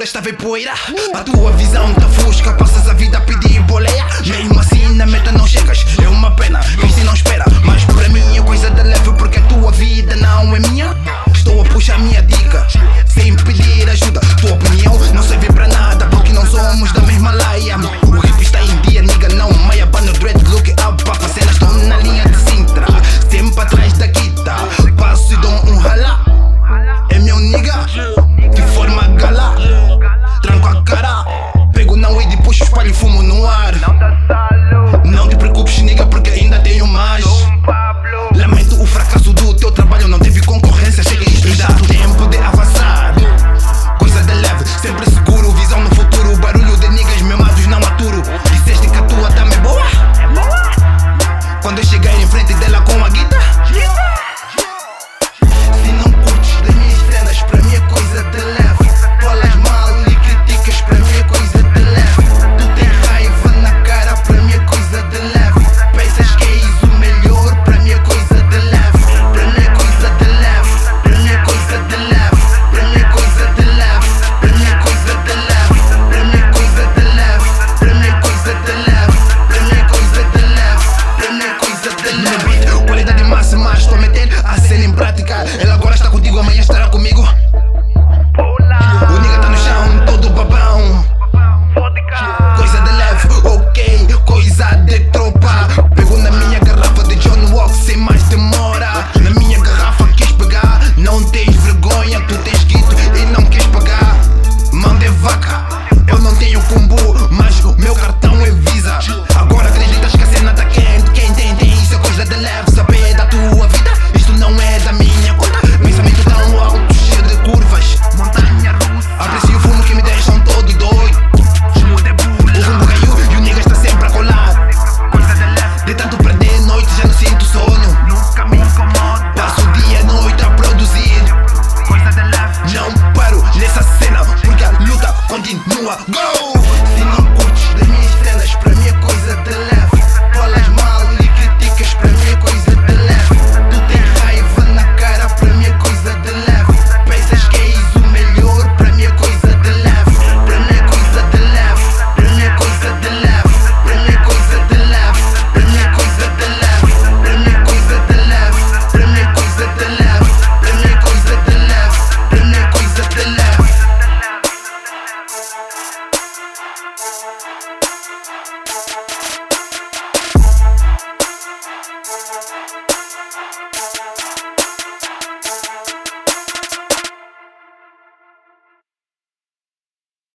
floresta vem poeira. A tua visão tá fusca, passas a vida fumo no ar. en práctica. El alcohol está contigo, mañana estará